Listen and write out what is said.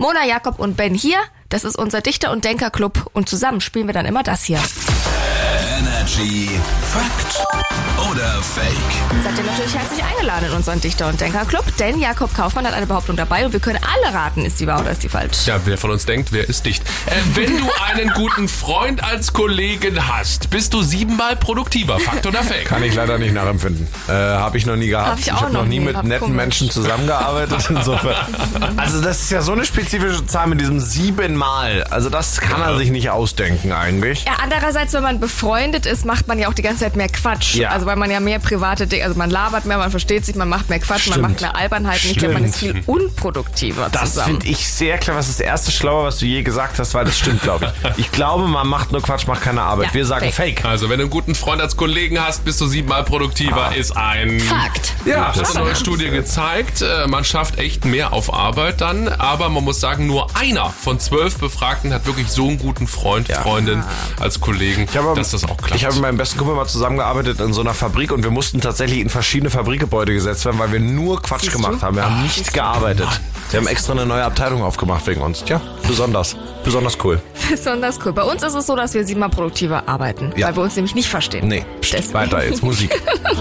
Mona, Jakob und Ben hier. Das ist unser Dichter- und Denkerclub und zusammen spielen wir dann immer das hier. Energy Fakt oder Fake? Seid ihr natürlich herzlich eingeladen in unseren Dichter- und Denkerclub, denn Jakob Kaufmann hat eine Behauptung dabei und wir können alle raten, ist die wahr oder ist die falsch. Ja, wer von uns denkt, wer ist dicht? Äh, wenn du einen guten Freund als Kollegen hast, bist du siebenmal produktiver. Fakt oder Fake? Kann ich leider nicht nachempfinden. Äh, habe ich noch nie gehabt. Hab ich auch habe noch noch nie mit netten komisch. Menschen zusammengearbeitet. Insofern. Also das ist ja so eine spezifische Zahl mit diesem siebenmal. Also das kann er sich nicht ausdenken eigentlich. Ja, andererseits, wenn man befreundet ist, macht man ja auch die ganze Zeit mehr Quatsch. Ja. Also weil man ja mehr private Dinge, also man labert mehr, man versteht sich, man macht mehr Quatsch, Stimmt. man macht mehr Albernheiten. Ich glaube, man ist viel unproduktiver Das zusammen. finde ich sehr clever. Das ist das erste Schlaue, was du je gesagt hast, weil das stimmt, glaube ich. Ich glaube, man macht nur Quatsch, macht keine Arbeit. Ja, Wir sagen fake. Fake. Also, wenn du einen guten Freund als Kollegen hast, bist du siebenmal produktiver, ist ein... Fakt. Ja, Das hat eine neue Studie gezeigt. Äh, Man schafft echt mehr auf Arbeit dann. Aber man muss sagen, nur einer von zwölf Befragten hat wirklich so einen guten Freund, Ja. Freundin als Kollegen, Ich habe, dass das auch klappt. Ich habe mit meinem besten Kumpel mal zusammengearbeitet in so einer Fabrik und wir mussten tatsächlich in verschiedene Fabrikgebäude gesetzt werden, weil wir nur Quatsch Siehst gemacht du? haben. Wir haben Ah, nicht gearbeitet. Wir haben extra eine neue Abteilung aufgemacht wegen uns. Tja, besonders. Besonders cool. Besonders cool. Bei uns ist es so, dass wir siebenmal produktiver arbeiten, Ja. weil wir uns nämlich nicht verstehen. Nee, Deswegen. weiter jetzt Musik.